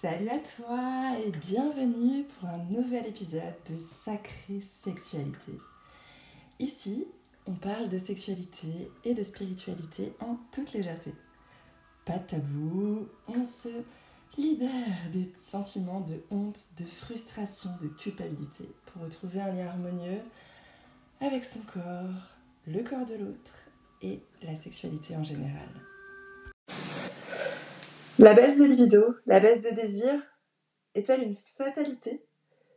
Salut à toi et bienvenue pour un nouvel épisode de Sacrée Sexualité. Ici, on parle de sexualité et de spiritualité en toute légèreté. Pas de tabou, on se libère des sentiments de honte, de frustration, de culpabilité pour retrouver un lien harmonieux avec son corps, le corps de l'autre et la sexualité en général. La baisse de libido, la baisse de désir, est-elle une fatalité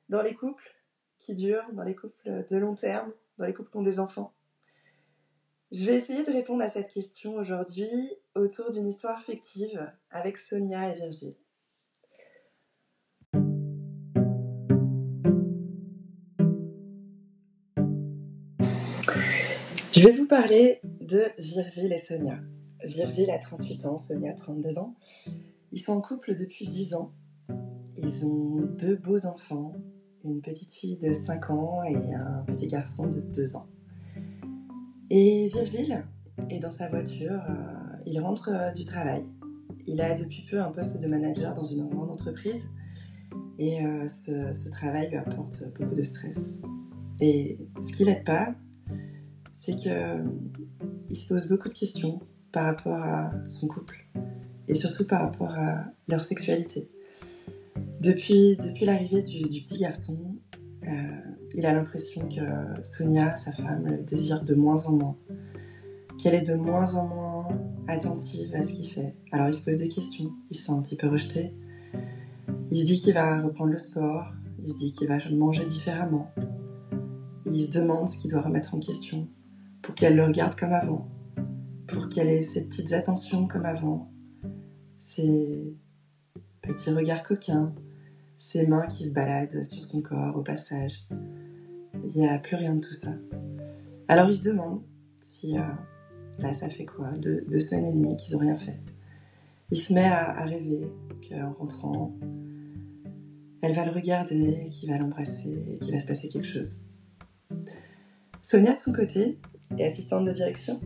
dans les couples qui durent, dans les couples de long terme, dans les couples qui ont des enfants? Je vais essayer de répondre à cette question aujourd'hui autour d'une histoire fictive avec Sonia et Virgile. Je vais vous parler de Virgile et Sonia. Virgile a 38 ans, Sonia a 32 ans. Ils sont en couple depuis 10 ans. Ils ont deux beaux enfants, une petite fille de 5 ans et un petit garçon de 2 ans. Et Virgile est dans sa voiture, euh, il rentre euh, du travail. Il a depuis peu un poste de manager dans une grande entreprise et euh, ce, ce, travail lui apporte beaucoup de stress. Et ce qui l'aide pas, c'est qu'il se pose beaucoup de questions par rapport à son couple. Et surtout par rapport à leur sexualité. Depuis, l'arrivée du, petit garçon, euh, il a l'impression que Sonia, sa femme, le désire de moins en moins, qu'elle est de moins en moins attentive à ce qu'il fait. Alors il se pose des questions, il se sent un petit peu rejeté, il se dit qu'il va reprendre le sport, il se dit qu'il va manger différemment, il se demande ce qu'il doit remettre en question pour qu'elle le regarde comme avant, pour qu'elle ait ses petites attentions comme avant, ses petits regards coquins, ses mains qui se baladent sur son corps au passage. Il n'y a plus rien de tout ça. Alors il se demande si euh, là ça fait quoi? Deux, semaines et demie qu'ils n'ont rien fait. Il se met à, à rêver qu'en rentrant, elle va le regarder, qu'il va l'embrasser, qu'il va se passer quelque chose. Sonia de son côté est assistante de direction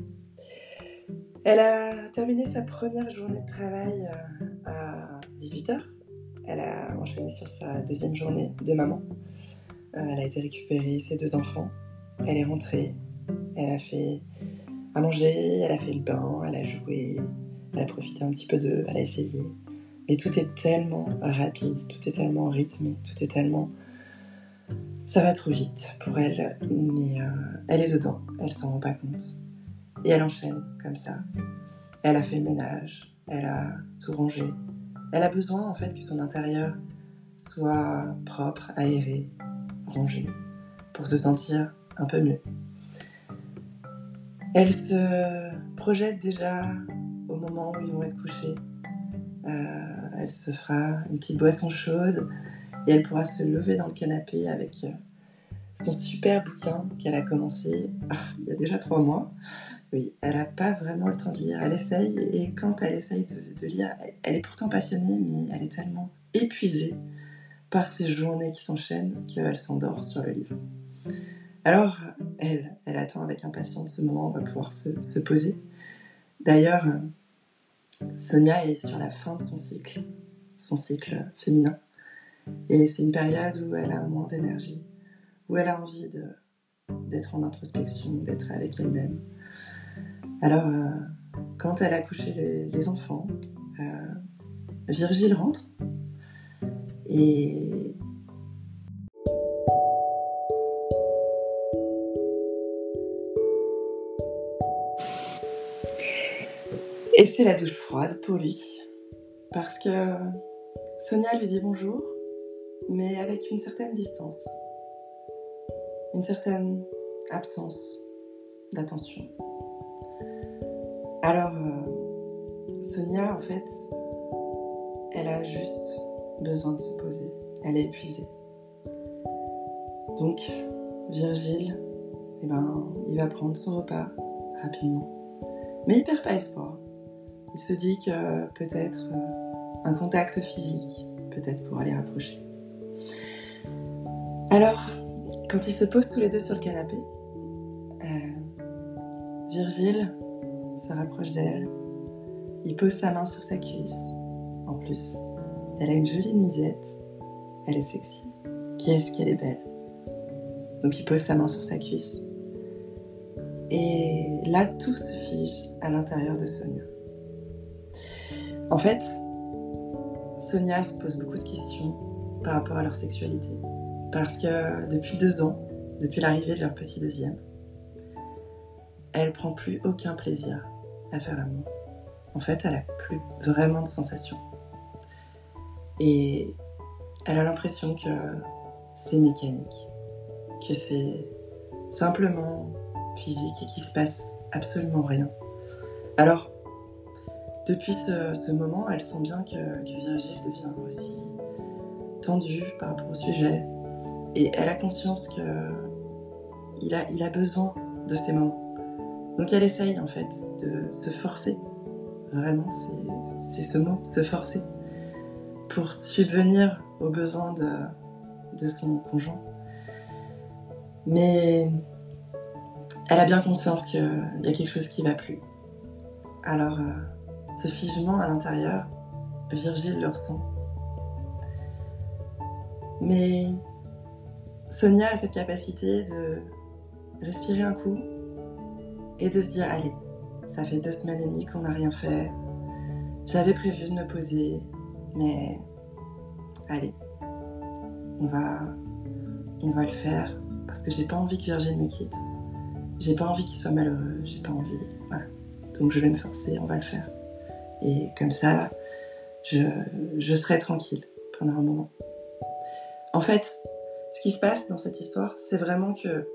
elle a terminé sa première journée de travail euh, à 18h. Elle a enchaîné sur sa deuxième journée de maman. Euh, elle a été récupérer ses deux enfants. Elle est rentrée. Elle a fait à manger, elle a fait le bain, elle a joué, elle a profité un petit peu d'eux, elle a essayé. Mais tout est tellement rapide, tout est tellement rythmé, tout est tellement. Ça va trop vite pour elle, mais euh, elle est dedans, elle s'en rend pas compte. Et elle enchaîne comme ça. Elle a fait le ménage, elle a tout rangé. Elle a besoin en fait que son intérieur soit propre, aéré, rangé, pour se sentir un peu mieux. Elle se projette déjà au moment où ils vont être couchés. Euh, elle se fera une petite boisson chaude et elle pourra se lever dans le canapé avec euh, son super bouquin qu'elle a commencé ah, il y a déjà trois mois. Oui, elle n'a pas vraiment le temps de lire. Elle essaye et quand elle essaye de, lire, elle est pourtant passionnée, mais elle est tellement épuisée par ces journées qui s'enchaînent qu'elle s'endort sur le livre. Alors, elle, attend avec impatience ce moment où on va pouvoir se, se poser. D'ailleurs, Sonia est sur la fin de son cycle, son cycle féminin. Et c'est une période où elle a moins d'énergie, où elle a envie d'être en introspection, d'être avec elle-même. Alors, euh, quand elle a couché les, enfants, euh, Virgile rentre et Et c'est la douche froide pour lui. Parce que Sonia lui dit bonjour, mais avec une certaine distance une certaine absence d'attention. Alors, euh, Sonia, en fait, elle a juste besoin de se poser. Elle est épuisée. Donc, Virgile, eh ben, il va prendre son repas rapidement. Mais il perd pas espoir. Il se dit que peut-être euh, un contact physique, peut-être pour aller rapprocher. Alors, quand ils se posent tous les deux sur le canapé, euh, Virgile se rapproche d'elle. Il pose sa main sur sa cuisse. En plus, elle a une jolie nuisette, elle est sexy. Qu'est-ce qu'elle est belle? Donc il pose sa main sur sa cuisse. Et là, tout se fige à l'intérieur de Sonia. En fait, Sonia se pose beaucoup de questions par rapport à leur sexualité. Parce que depuis deux ans, depuis l'arrivée de leur petit deuxième, elle prend plus aucun plaisir à faire l'amour. En fait, elle a plus vraiment de sensations. Et elle a l'impression que c'est mécanique, que c'est simplement physique et qu'il se passe absolument rien. Alors, depuis ce, moment, elle sent bien que, que Virgile devient aussi tendu par rapport au sujet. Et elle a conscience qu'il il a besoin de ces moments. Donc elle essaye en fait de se forcer. Vraiment, c'est ce mot, se forcer. Pour subvenir aux besoins de, son conjoint. Mais elle a bien conscience qu'il y a quelque chose qui va plus. Alors, euh, ce figement à l'intérieur, Virgile le ressent. Mais Sonia a cette capacité de respirer un coup et de se dire allez, ça fait deux semaines et demie qu'on n'a rien fait. J'avais prévu de me poser, mais allez, on va, on va le faire parce que j'ai pas envie que Virgile me quitte. J'ai pas envie qu'il soit malheureux, j'ai pas envie. Voilà. Donc je vais me forcer, on va le faire. Et comme ça, je, serai tranquille pendant un moment. En fait, ce qui se passe dans cette histoire, c'est vraiment que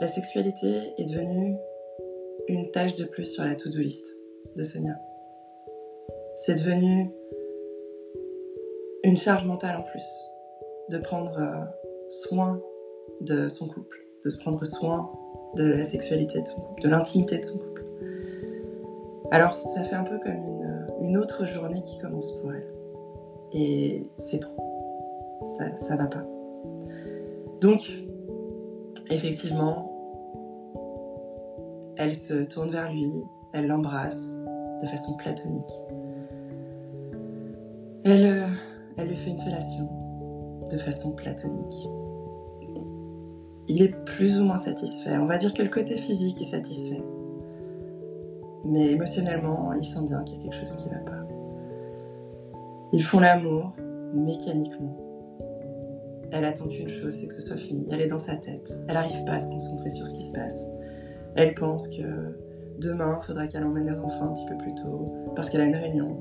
la sexualité est devenue une tâche de plus sur la to-do list de Sonia. C'est devenu une charge mentale en plus de prendre euh, soin de son couple, de se prendre soin de la sexualité de son couple, de l'intimité de son couple. Alors ça fait un peu comme une, autre journée qui commence pour elle. Et c'est trop. Ça, ça va pas. Donc, effectivement, elle se tourne vers lui, elle l'embrasse de façon platonique. Elle, euh, elle lui fait une fellation de façon platonique. Il est plus ou moins satisfait. On va dire que le côté physique est satisfait. Mais émotionnellement, il sent bien qu'il y a quelque chose qui ne va pas. Ils font l'amour mécaniquement. Elle attend qu'une chose, c'est que ce soit fini. Elle est dans sa tête. Elle n'arrive pas à se concentrer sur ce qui se passe. Elle pense que demain, il faudra qu'elle emmène les enfants un petit peu plus tôt parce qu'elle a une réunion.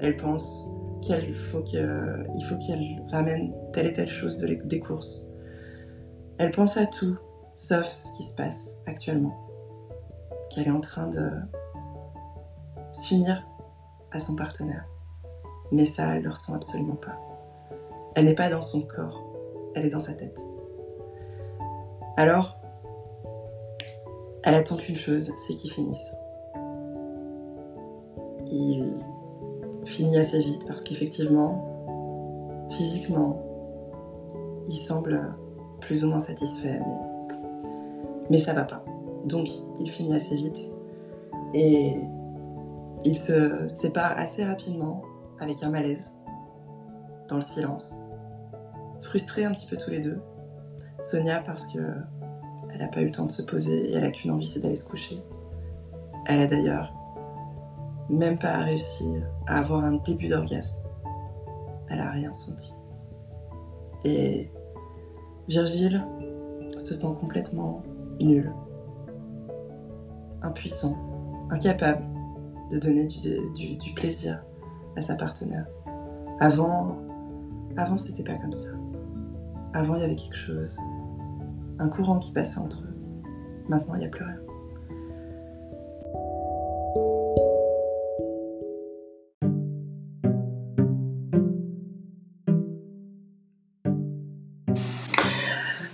Elle pense qu'il faut qu'elle ramène telle et telle chose de des courses. Elle pense à tout, sauf ce qui se passe actuellement. Qu'elle est en train de s'unir à son partenaire. Mais ça, elle ne le ressent absolument pas. Elle n'est pas dans son corps, elle est dans sa tête. Alors, elle attend qu'une chose, c'est qu'il finisse. Il finit assez vite parce qu'effectivement, physiquement, il semble plus ou moins satisfait, mais, mais ça va pas. Donc, il finit assez vite et ils se séparent assez rapidement avec un malaise, dans le silence, frustrés un petit peu tous les deux. Sonia parce que elle n'a pas eu le temps de se poser et elle a qu'une envie, c'est d'aller se coucher. Elle a d'ailleurs même pas réussi à avoir un début d'orgasme. Elle a rien senti. Et Virgile se sent complètement nul, impuissant, incapable de donner du, plaisir à sa partenaire. Avant, avant c'était pas comme ça. Avant, il y avait quelque chose, un courant qui passait entre eux. Maintenant, il n'y a plus rien.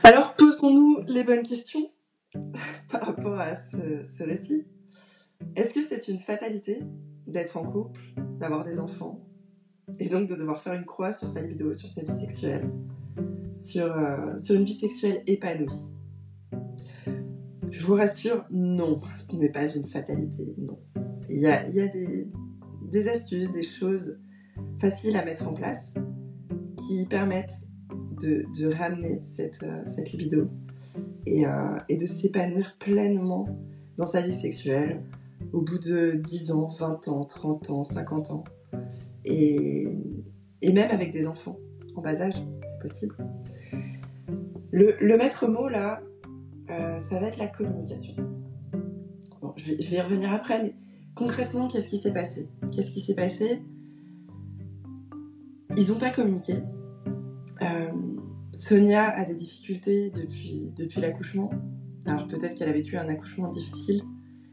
Alors, posons-nous les bonnes questions par rapport à ce, récit. Est-ce que c'est une fatalité d'être en couple, d'avoir des enfants, et donc de devoir faire une croix sur sa libido, sur sa vie sexuelle, sur, euh, sur une vie sexuelle épanouie Je vous rassure, non, ce n'est pas une fatalité, non. Il y a, des, astuces, des choses faciles à mettre en place qui permettent de, ramener cette, cette libido et, et de s'épanouir pleinement dans sa vie sexuelle au bout de 10 ans, 20 ans, 30 ans, 50 ans. Et, même avec des enfants en bas âge, possible. Le, maître mot là, euh, ça va être la communication. Bon, je, vais, y revenir après, mais concrètement, qu'est-ce qui s'est passé? Qu'est-ce qui s'est passé? Ils n'ont pas communiqué. Euh, Sonia a des difficultés depuis, depuis l'accouchement. Alors peut-être qu'elle a vécu un accouchement difficile,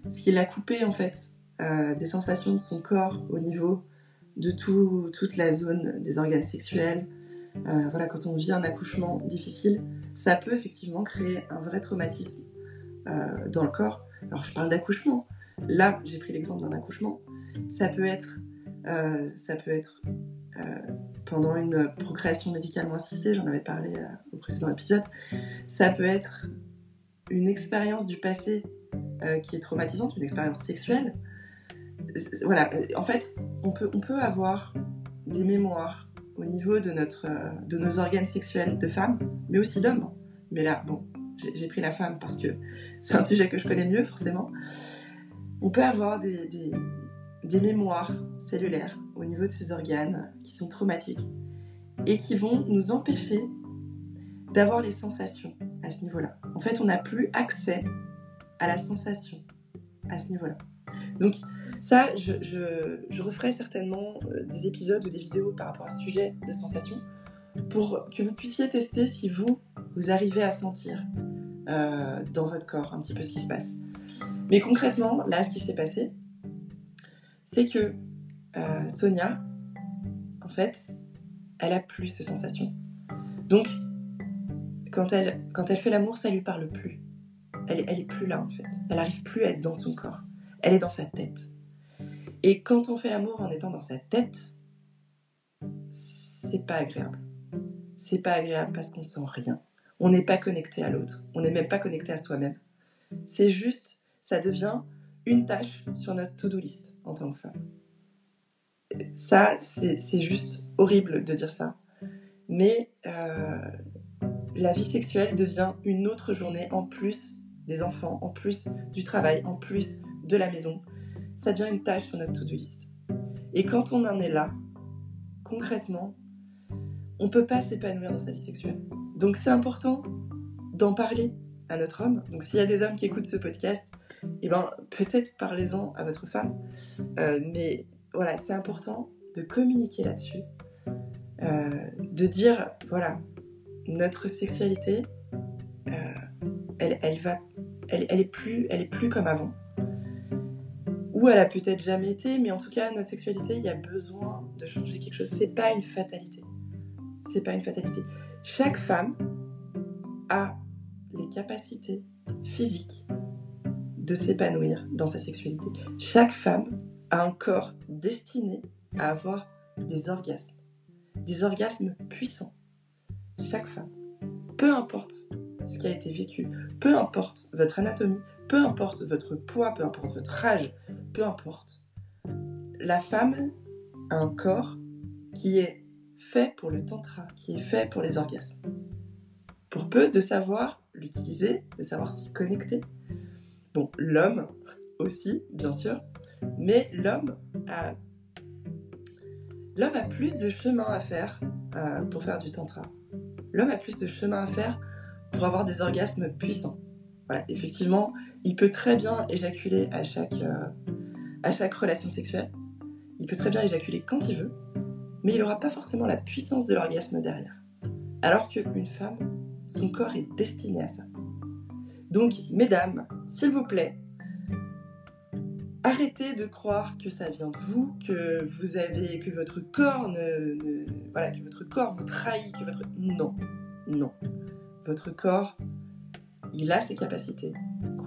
ce qui l'a coupé en fait euh, des sensations de son corps au niveau de tout, toute la zone des organes sexuels. Voilà, quand on vit un accouchement difficile, ça peut effectivement créer un vrai traumatisme euh, dans le corps. Alors je parle d'accouchement. Là, j'ai pris l'exemple d'un accouchement. Ça peut être, euh, euh, pendant une procréation médicalement assistée, j'en avais parlé au précédent épisode. Ça peut être une expérience du passé qui est traumatisante, une expérience sexuelle. Voilà, en fait, on peut avoir des mémoires au niveau de, notre, euh, de nos organes sexuels de femmes, mais aussi d'hommes. Mais là, bon, j'ai pris la femme parce que c'est un sujet que je connais mieux, forcément. On peut avoir des, des, mémoires cellulaires au niveau de ces organes qui sont traumatiques et qui vont nous empêcher d'avoir les sensations à ce niveau-là. En fait, on n'a plus accès à la sensation à ce niveau-là. Donc, ça, je, referai certainement euh, des épisodes ou des vidéos par rapport à ce sujet de sensation pour que vous puissiez tester si vous, vous arrivez à sentir euh, dans votre corps un petit peu ce qui se passe. Mais concrètement, là, ce qui s'est passé, c'est que euh, Sonia, en fait, elle a plus ces sensations. Donc, quand elle, quand elle fait l'amour, ça lui parle plus. Elle, elle est plus là, en fait. Elle n'arrive plus à être dans son corps. Elle est dans sa tête. Et quand on fait l'amour en étant dans sa tête, c'est pas agréable. C'est pas agréable parce qu'on sent rien. On n'est pas connecté à l'autre. On n'est même pas connecté à soi-même. C'est juste, ça devient une tâche sur notre to-do list en tant que femme. Ça, c'est juste horrible de dire ça. Mais euh, la vie sexuelle devient une autre journée en plus des enfants, en plus du travail, en plus de la maison, ça devient une tâche sur notre to-do list. Et quand on en est là, concrètement, on ne peut pas s'épanouir dans sa vie sexuelle. Donc c'est important d'en parler à notre homme. Donc s'il y a des hommes qui écoutent ce podcast, eh ben, peut-être parlez-en à votre femme. Euh, mais voilà, c'est important de communiquer là-dessus. Euh, de dire, voilà, notre sexualité, euh, elle, elle, va, elle, elle, est plus, elle est plus comme avant ou elle a peut-être jamais été, mais en tout cas, notre sexualité, il y a besoin de changer quelque chose. C'est pas une fatalité. C'est pas une fatalité. Chaque femme a les capacités physiques de s'épanouir dans sa sexualité. Chaque femme a un corps destiné à avoir des orgasmes. Des orgasmes puissants. Chaque femme. Peu importe ce qui a été vécu, peu importe votre anatomie, peu importe votre poids, peu importe votre âge, peu importe. La femme a un corps qui est fait pour le tantra, qui est fait pour les orgasmes. Pour peu de savoir l'utiliser, de savoir s'y connecter. Bon, l'homme aussi, bien sûr, mais l'homme a, l'homme a plus de chemin à faire euh, pour faire du tantra. L'homme a plus de chemin à faire pour avoir des orgasmes puissants. Voilà, effectivement, il peut très bien éjaculer à chaque, euh, à chaque relation sexuelle. Il peut très bien éjaculer quand il veut, mais il n'aura pas forcément la puissance de l'orgasme derrière. Alors qu'une femme, son corps est destiné à ça. Donc, mesdames, s'il vous plaît, arrêtez de croire que ça vient de vous, que vous avez, que votre corps ne, voilà, que votre corps vous trahit, que votre non, non, votre corps, il a ses capacités,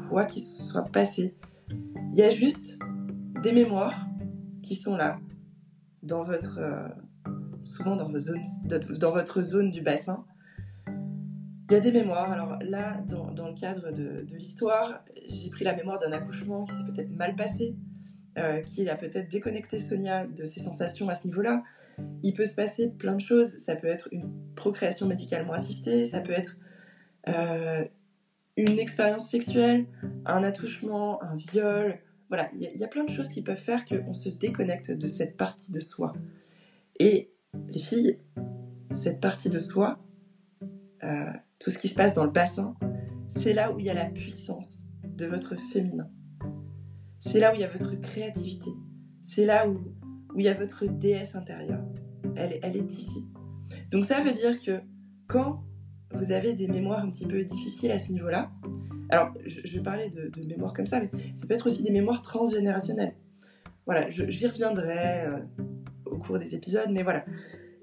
quoi qu'il soit passé. Il y a juste des mémoires qui sont là, dans votre, euh, souvent dans, votre zone du bassin. Il y a des mémoires. Alors là, dans, le cadre de, de l'histoire, j'ai pris la mémoire d'un accouchement qui s'est peut-être mal passé, euh, qui a peut-être déconnecté Sonia de ses sensations à ce niveau-là. il peut se passer plein de choses. Ça peut être une procréation médicalement assistée, ça peut être euh, une expérience sexuelle, un attouchement, un viol. Voilà, il y, a plein de choses qui peuvent faire qu'on se déconnecte de cette partie de soi. Et les filles, cette partie de soi, euh, tout ce qui se passe dans le bassin, c'est là où il y a la puissance de votre féminin. C'est là où il y a votre créativité. C'est là où, où il y a votre déesse intérieure. Elle, elle est ici. Donc ça veut dire que quand vous avez des mémoires un petit peu difficiles à ce niveau-là, alors je, vais parler de, de mémoire comme ça, mais ça peut être aussi des mémoires transgénérationnelles. Voilà, j'y reviendrai euh, au cours des épisodes, mais voilà.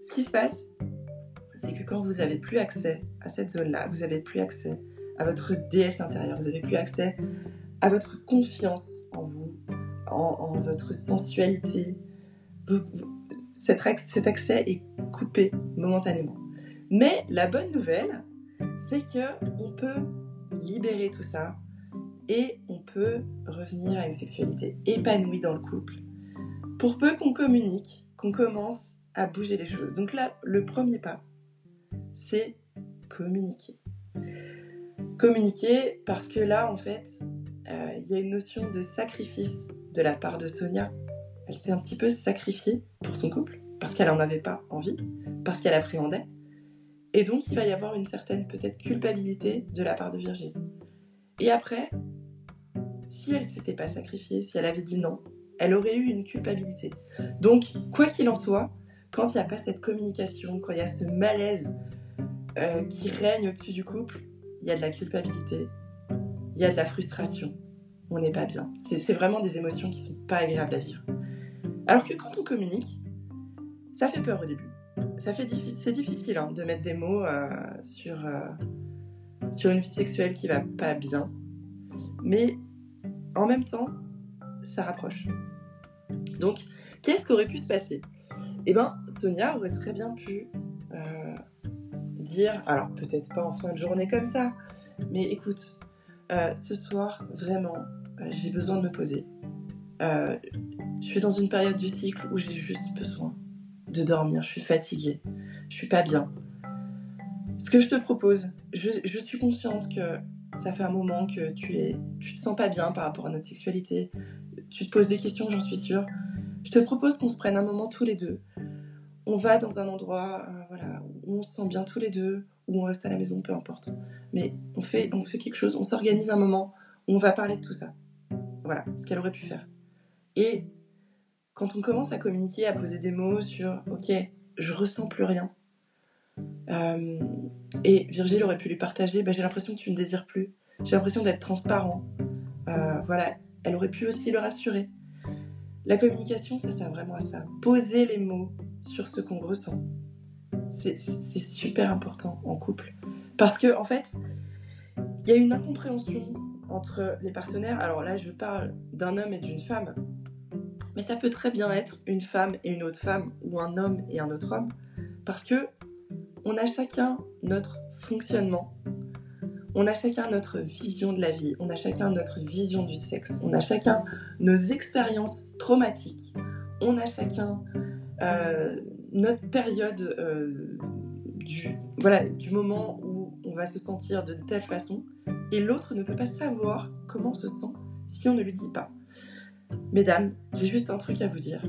Ce qui se passe, c'est que quand vous n'avez plus accès à cette zone-là, vous n'avez plus accès à votre déesse intérieure, vous n'avez plus accès à votre confiance en vous, en, votre sensualité. cet, cet accès est coupé momentanément. Mais la bonne nouvelle, c'est que on peut libérer tout ça et on peut revenir à une sexualité épanouie dans le couple. Pour peu qu'on communique, qu'on commence à bouger les choses. Donc là, le premier pas, c'est communiquer. Communiquer parce que là, en fait, euh, il y a une notion de sacrifice de la part de Sonia. Elle s'est un petit peu sacrifiée pour son couple parce qu'elle n'en avait pas envie, parce qu'elle appréhendait. Et donc, il va y avoir une certaine peut-être culpabilité de la part de Virginie. Et après, si elle ne s'était pas sacrifiée, si elle avait dit non, elle aurait eu une culpabilité. Donc, quoi qu'il en soit, quand il n'y a pas cette communication, quand il y a ce malaise euh, qui règne au-dessus du couple, il y a de la culpabilité, il y a de la frustration. On n'est pas bien. C'est vraiment des émotions qui sont pas agréables à vivre. Alors que quand on communique, ça fait peur au début. Ça fait c'est difficile hein, de mettre des mots euh, sur euh, sur une vie sexuelle qui va pas bien, mais en même temps, ça rapproche. Donc, qu'est-ce qui aurait pu se passer? Eh bien, Sonia aurait très bien pu euh, dire, alors peut-être pas en fin de journée comme ça, mais écoute, ce soir, vraiment, j'ai besoin de me poser. je suis dans une période du cycle où j'ai juste besoin de dormir, je suis fatiguée, je suis pas bien. Ce que je te propose, je, je suis consciente que ça fait un moment que tu es, tu te sens pas bien par rapport à notre sexualité, tu te poses des questions, j'en suis sûre. Je te propose qu'on se prenne un moment tous les deux. On va dans un endroit euh, voilà, où on se sent bien tous les deux, où on reste à la maison, peu importe. Mais on fait, on fait quelque chose, on s'organise un moment où on va parler de tout ça. Voilà, ce qu'elle aurait pu faire. Et quand on commence à communiquer, à poser des mots sur Ok, je ressens plus rien. Euh, et Virgile aurait pu lui partager bah, J'ai l'impression que tu ne désires plus. J'ai l'impression d'être transparent. Euh, voilà, elle aurait pu aussi le rassurer. La communication, ça sert vraiment à ça. Poser les mots sur ce qu'on ressent. C'est super important en couple. Parce que, en fait, il y a une incompréhension entre les partenaires. Alors là, je parle d'un homme et d'une femme. Mais ça peut très bien être une femme et une autre femme, ou un homme et un autre homme. Parce que on a chacun notre fonctionnement on a chacun notre vision de la vie, on a chacun notre vision du sexe, on a chacun nos expériences traumatiques, on a chacun euh, notre période euh, du, du moment où on va se sentir de telle façon, et l'autre ne peut pas savoir comment on se sent si on ne lui dit pas. Mesdames, j'ai juste un truc à vous dire.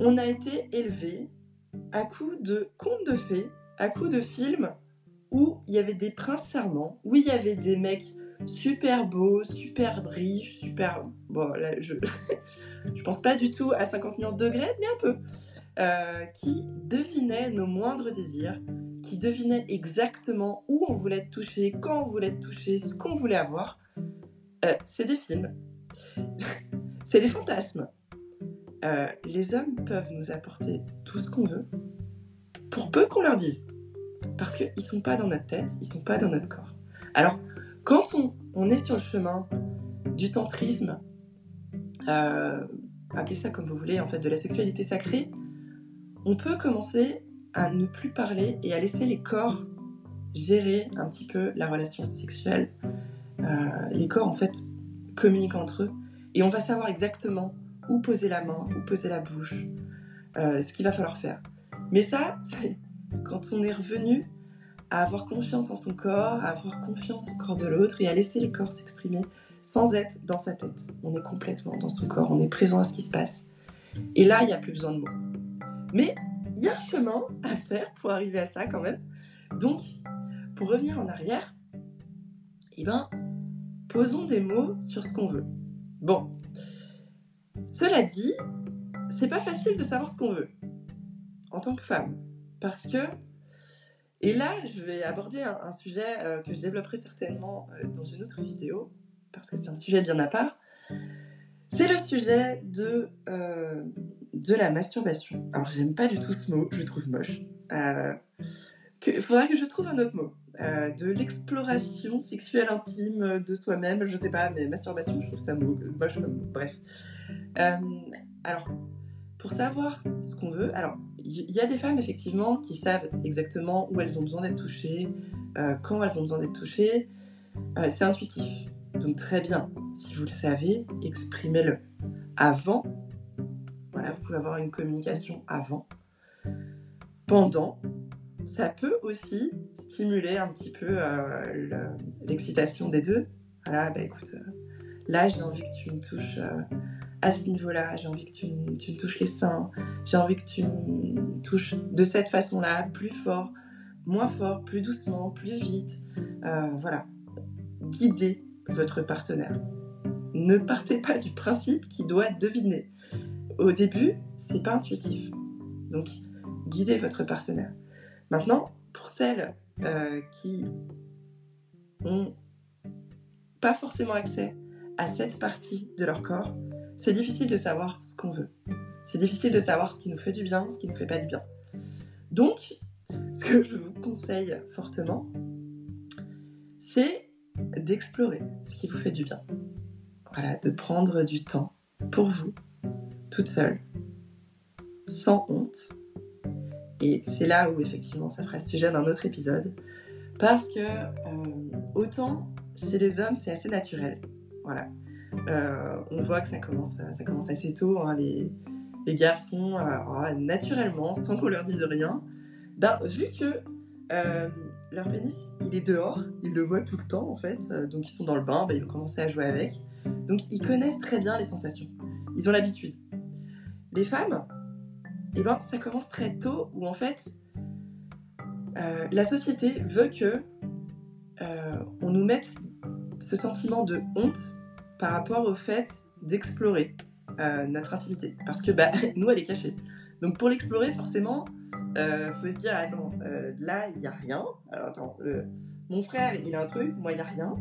On a été élevés à coup de contes de fées, à coup de films où il y avait des princes charmants, où il y avait des mecs super beaux, super riches, super... Bon, là, je... je pense pas du tout à 50 millions de degrés, mais un peu. Euh, qui devinaient nos moindres désirs, qui devinaient exactement où on voulait être touché, quand on voulait être touché, ce qu'on voulait avoir. Euh, c'est des films. c'est des fantasmes. Euh, les hommes peuvent nous apporter tout ce qu'on veut, pour peu qu'on leur dise parce qu'ils ne sont pas dans notre tête, ils ne sont pas dans notre corps. Alors, quand on, est sur le chemin du tantrisme, euh, appelez ça comme vous voulez, en fait, de la sexualité sacrée, on peut commencer à ne plus parler et à laisser les corps gérer un petit peu la relation sexuelle. Euh, les corps, en fait, communiquent entre eux et on va savoir exactement où poser la main, où poser la bouche, euh, ce qu'il va falloir faire. Mais ça, c'est quand on est revenu à avoir confiance en son corps, à avoir confiance au corps de l'autre et à laisser les corps s'exprimer sans être dans sa tête. On est complètement dans son corps, on est présent à ce qui se passe. Et là, il n'y a plus besoin de mots. Mais il y a un chemin à faire pour arriver à ça quand même. Donc, pour revenir en arrière, eh ben, posons des mots sur ce qu'on veut. Bon, cela dit, c'est pas facile de savoir ce qu'on veut en tant que femme. Parce que, et là, je vais aborder un, sujet euh, que je développerai certainement euh, dans une autre vidéo, parce que c'est un sujet bien à part. C'est le sujet de, euh, de la masturbation. Alors, j'aime pas du tout ce mot, je le trouve moche. Il faudra que je trouve un autre mot. De l'exploration sexuelle intime de soi-même, je sais pas, mais masturbation, je trouve ça moche, bref. alors, pour savoir ce qu'on veut, alors il y a des femmes effectivement qui savent exactement où elles ont besoin d'être touchées, euh, quand elles ont besoin d'être touchées. Euh, c'est intuitif. Donc très bien, si vous le savez, exprimez-le. Avant, voilà, vous pouvez avoir une communication avant. Pendant, ça peut aussi stimuler un petit peu euh, l'excitation des deux. Voilà, bah écoute, là j'ai envie que tu me touches à ce niveau-là, j'ai envie que tu, me touches les seins, j'ai envie que tu me touches de cette façon-là, plus fort, moins fort, plus doucement, plus vite. Euh, voilà. Guidez votre partenaire. Ne partez pas du principe qu'il doit deviner. Au début, c'est pas intuitif. Donc, guidez votre partenaire. Maintenant, pour celles euh, qui ont pas forcément accès à cette partie de leur corps, c'est difficile de savoir ce qu'on veut. C'est difficile de savoir ce qui nous fait du bien, ce qui nous fait pas du bien. Donc, ce que je vous conseille fortement, c'est d'explorer ce qui vous fait du bien. Voilà, de prendre du temps pour vous, toute seule, sans honte. Et c'est là où effectivement ça fera le sujet d'un autre épisode. Parce que euh, autant chez les hommes c'est assez naturel. Voilà. Euh, on voit que ça commence, ça commence assez tôt. Hein, les, garçons, euh, ah, naturellement, sans qu'on leur dise rien, ben, vu que leur pénis, il est dehors, ils le voient tout le temps en fait, donc ils sont dans le bain, ben, ils ont commencé à jouer avec. Donc ils connaissent très bien les sensations. Ils ont l'habitude. Les femmes, eh ben, ça commence très tôt où en fait, la société veut que on nous mette ce sentiment de honte par rapport au fait d'explorer euh, notre intimité. Parce que bah, nous, elle est cachée. Donc pour l'explorer, forcément, euh, faut se dire, attends, euh, là, il n'y a rien. Alors attends, mon frère, il a un truc, moi, il n'y a rien.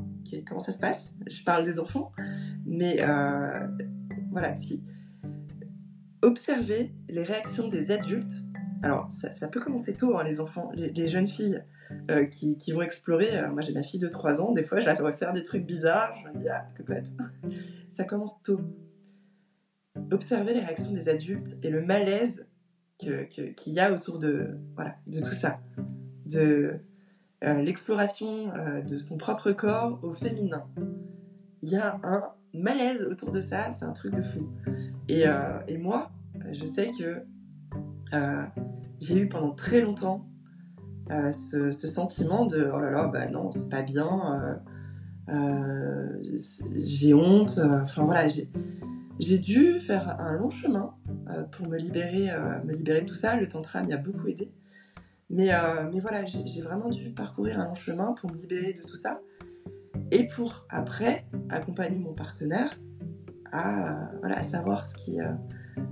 comment ça se passe? Je parle des enfants. Mais voilà, si. Observer les réactions des adultes. Alors, ça, peut commencer tôt, hein, les enfants, les jeunes filles. Euh, qui, vont explorer. Euh, moi, j'ai ma fille de 3 ans, des fois, je la ferai faire des trucs bizarres. Je me dis, ah, cocotte. Ça commence tôt. Observer les réactions des adultes et le malaise qu'il y a autour de, voilà, de tout ça. De euh, l'exploration de son propre corps au féminin. Il y a un malaise autour de ça, c'est un truc de fou. Et, et moi, je sais que j'ai eu pendant très longtemps euh, ce, sentiment de oh là là, bah non, c'est pas bien, euh, euh, j'ai honte. Enfin voilà, j'ai dû faire un long chemin pour me libérer, me libérer de tout ça. Le tantra m'y a beaucoup aidé. Mais, mais voilà, j'ai vraiment dû parcourir un long chemin pour me libérer de tout ça. Et pour après accompagner mon partenaire à, savoir ce qu'il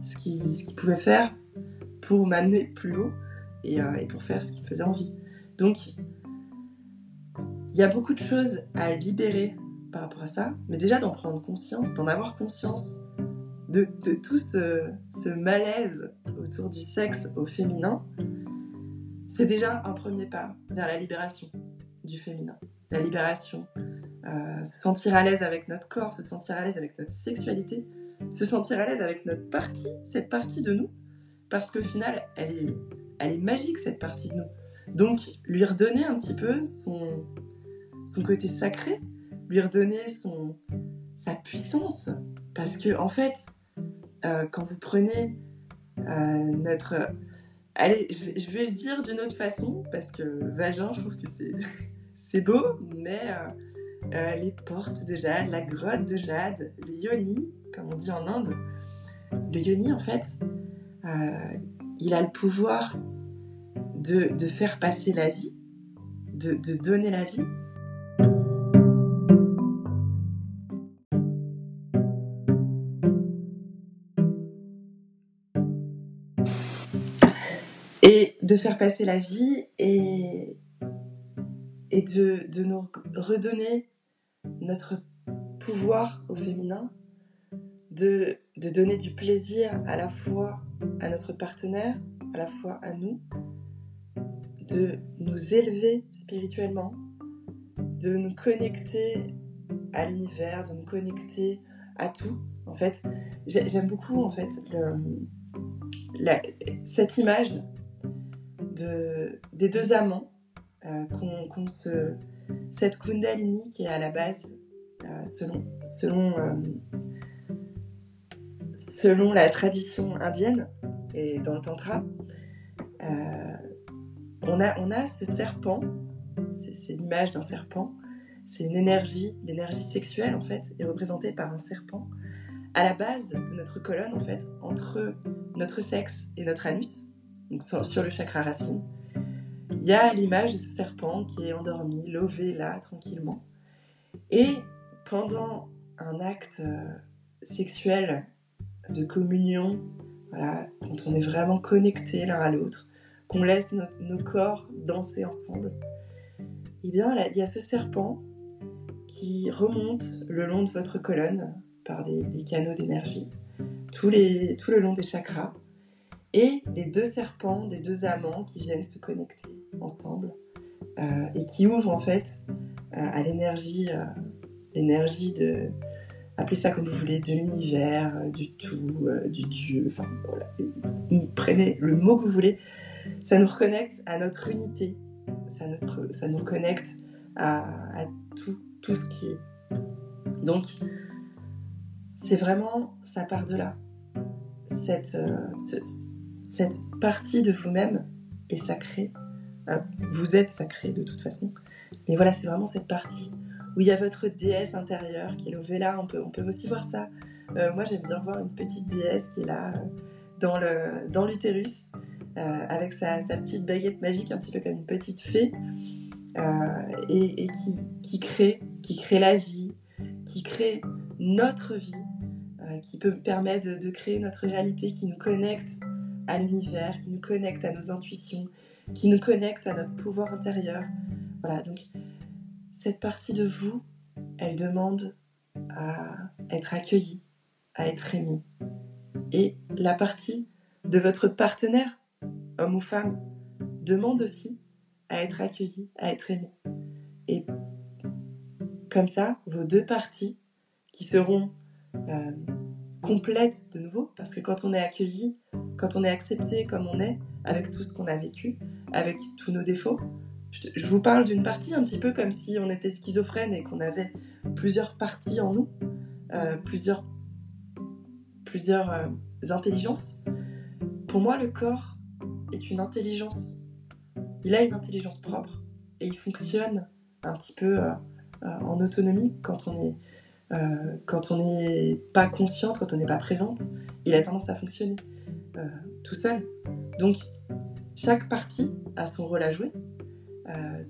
ce qui, ce qui pouvait faire pour m'amener plus haut euh, et, pour faire ce qui me faisait envie. Donc, il y a beaucoup de choses à libérer par rapport à ça, mais déjà d'en prendre conscience, d'en avoir conscience de, tout ce, malaise autour du sexe au féminin, c'est déjà un premier pas vers la libération du féminin. La libération, euh, se sentir à l'aise avec notre corps, se sentir à l'aise avec notre sexualité, se sentir à l'aise avec notre partie, cette partie de nous, parce qu'au final, elle est, elle est magique cette partie de nous. Donc, lui redonner un petit peu son, son côté sacré, lui redonner son, sa puissance. Parce que, en fait, euh, quand vous prenez notre... Allez, je vais, le dire d'une autre façon, parce que vagin, je trouve que c'est beau, mais les portes de jade, la grotte de jade, le yoni, comme on dit en Inde. Le yoni, en fait, il a le pouvoir de, faire passer la vie, de, donner la vie. Et de faire passer la vie et, de nous redonner notre pouvoir au féminin, de, de donner du plaisir à la fois à notre partenaire, à la fois à nous, de nous élever spirituellement, de nous connecter à l'univers, de nous connecter à tout. En fait, j'aime beaucoup en fait cette image de, des deux amants euh, qu'on se, cette Kundalini qui est à la base, selon, selon, euh, selon la tradition indienne et dans le Tantra, on a, on a ce serpent, c'est l'image d'un serpent, c'est une énergie, l'énergie sexuelle en fait, est représentée par un serpent à la base de notre colonne en fait, entre notre sexe et notre anus, donc sur le chakra racine. Il y a l'image de ce serpent qui est endormi, lové là, tranquillement. Et pendant un acte euh, sexuel de communion, voilà, quand on est vraiment connecté l'un à l'autre, qu'on laisse nos corps danser ensemble, eh bien, il y a ce serpent qui remonte le long de votre colonne par des, canaux d'énergie, tout, le long des chakras, et les deux serpents des deux amants qui viennent se connecter ensemble euh, et qui ouvrent en fait euh, à l'énergie, l'énergie de, appelez ça comme vous voulez, de l'univers, du tout, du Dieu, enfin voilà, prenez le mot que vous voulez, ça nous reconnecte à notre unité, ça, notre, ça nous reconnecte à, tout, tout ce qui est. Donc, c'est vraiment, ça part de là. Cette, cette partie de vous-même est sacrée. Euh, vous êtes sacré de toute façon. Mais voilà, c'est vraiment cette partie où il y a votre déesse intérieure qui est levée là. On peut, on peut aussi voir ça. Euh, moi, j'aime bien voir une petite déesse qui est là euh, dans, l'utérus avec sa, petite baguette magique, un petit peu comme une petite fée, et, qui, crée, qui crée la vie, qui crée notre vie, qui peut permettre de, de créer notre réalité, qui nous connecte à l'univers, qui nous connecte à nos intuitions, qui nous connecte à notre pouvoir intérieur. Voilà, donc cette partie de vous, elle demande à être accueillie, à être aimée. Et la partie de votre partenaire, homme ou femme, demande aussi à être accueillie, à être aimée. Et comme ça, vos deux parties qui seront euh, complètes de nouveau, parce que quand on est accueilli, quand on est accepté comme on est, avec tout ce qu'on a vécu, avec tous nos défauts, je, vous parle d'une partie un petit peu comme si on était schizophrène et qu'on avait plusieurs parties en nous, euh, plusieurs, plusieurs euh, intelligences. Pour moi, le corps est une intelligence. Il a une intelligence propre et il fonctionne un petit peu euh, en autonomie quand on est quand on n'est pas consciente, quand on n'est pas présente. Il a tendance à fonctionner. Tout seul. Donc, chaque partie a son rôle à jouer. Euh,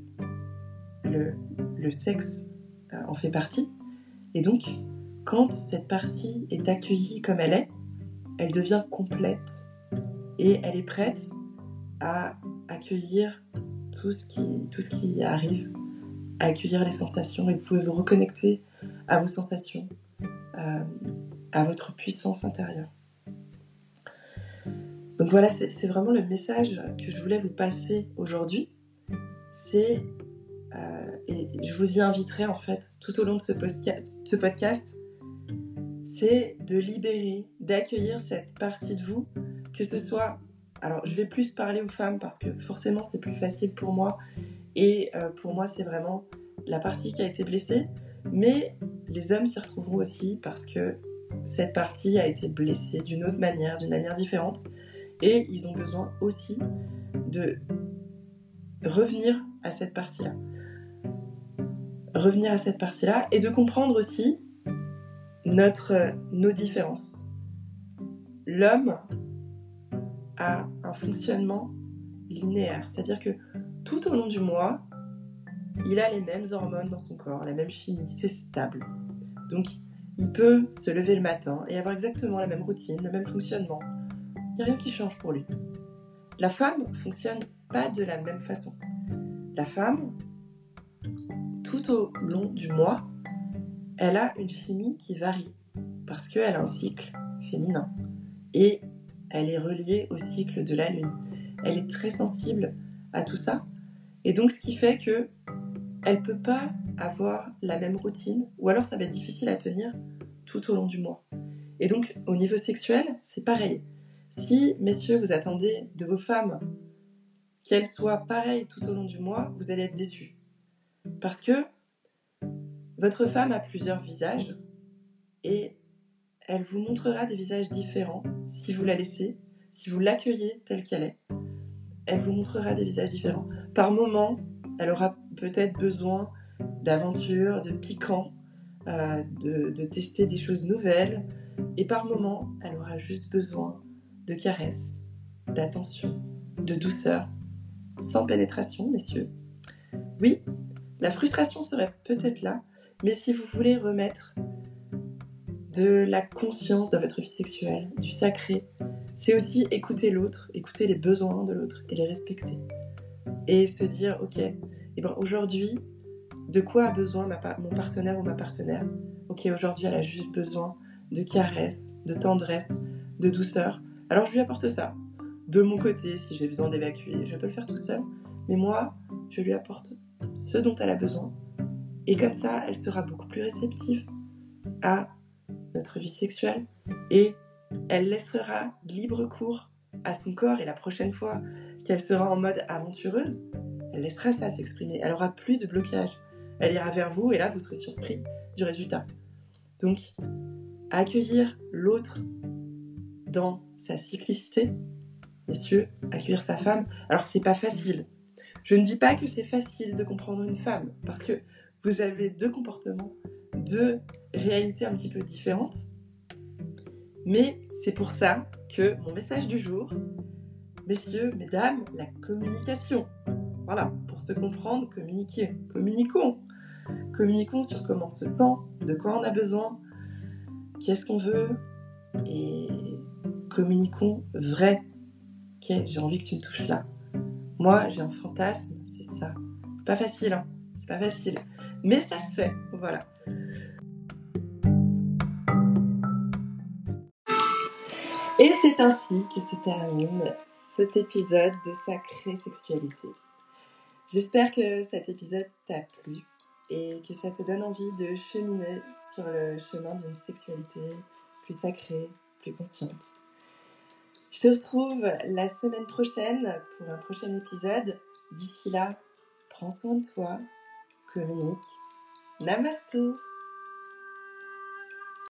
le, sexe euh, en fait partie. Et donc, quand cette partie est accueillie comme elle est, elle devient complète et elle est prête à accueillir tout ce qui, tout ce qui arrive, à accueillir les sensations et vous pouvez vous reconnecter à vos sensations, à votre puissance intérieure. Donc voilà, c'est vraiment le message que je voulais vous passer aujourd'hui. C'est, euh, et je vous y inviterai en fait tout au long de ce, podcast, c'est de libérer, d'accueillir cette partie de vous, que ce soit... Alors je vais plus parler aux femmes parce que forcément c'est plus facile pour moi et euh, pour moi c'est vraiment la partie qui a été blessée, mais les hommes s'y retrouveront aussi parce que cette partie a été blessée d'une autre manière, d'une manière différente Et ils ont besoin aussi de revenir à cette partie-là. Revenir à cette partie-là et de comprendre aussi notre, nos différences. L'homme a un fonctionnement linéaire, c'est-à-dire que tout au long du mois, il a les mêmes hormones dans son corps, la même chimie, c'est stable. Donc, il peut se lever le matin et avoir exactement la même routine, le même fonctionnement. Il n'y a rien qui change pour lui. La femme fonctionne pas de la même façon. La femme, tout au long du mois, elle a une chimie qui varie parce qu'elle a un cycle féminin et elle est reliée au cycle de la lune. Elle est très sensible à tout ça et donc ce qui fait que elle peut pas avoir la même routine ou alors ça va être difficile à tenir tout au long du mois. Et donc au niveau sexuel, c'est pareil. Si messieurs vous attendez de vos femmes qu'elles soient pareilles tout au long du mois, vous allez être déçus. Parce que votre femme a plusieurs visages et elle vous montrera des visages différents si vous la laissez, si vous l'accueillez telle qu'elle est. Elle vous montrera des visages différents. Par moments, elle aura peut-être besoin d'aventure, de piquant, euh, de, de, tester des choses nouvelles. Et par moments, elle aura juste besoin de caresses, d'attention, de douceur, sans pénétration, messieurs. Oui, la frustration serait peut-être là, mais si vous voulez remettre de la conscience dans votre vie sexuelle, du sacré, c'est aussi écouter l'autre, écouter les besoins de l'autre et les respecter. Et se dire, ok, eh ben aujourd'hui, de quoi a besoin mon partenaire ou ma partenaire? Ok, aujourd'hui, elle a juste besoin de caresses, de tendresse, de douceur. Alors je lui apporte ça. De mon côté, si j'ai besoin d'évacuer, je peux le faire tout seul. Mais moi, je lui apporte ce dont elle a besoin et comme ça, elle sera beaucoup plus réceptive à notre vie sexuelle et elle laissera libre cours à son corps et la prochaine fois qu'elle sera en mode aventureuse, elle laissera ça s'exprimer. Elle aura plus de blocage. Elle ira vers vous et là, vous serez surpris du résultat. Donc, accueillir l'autre dans sa cyclicité, messieurs, accueillir sa femme. Alors, c'est pas facile. Je ne dis pas que c'est facile de comprendre une femme parce que vous avez deux comportements, deux réalités un petit peu différentes. Mais c'est pour ça que mon message du jour, messieurs, mesdames, la communication. Voilà, pour se comprendre, communiquer. Communiquons. Communiquons sur comment on se sent, de quoi on a besoin, qu'est-ce qu'on veut, et communiquons vrai. Ok, j'ai envie que tu me touches là. Moi, j'ai un fantasme, c'est ça. C'est pas facile, hein. C'est pas facile. Mais ça se fait, voilà. Et c'est ainsi que se termine cet épisode de Sacrée Sexualité. J'espère que cet épisode t'a plu et que ça te donne envie de cheminer sur le chemin d'une sexualité plus sacrée, plus consciente. Je te retrouve la semaine prochaine pour un prochain épisode. D'ici là, prends soin de toi, communique. Namaste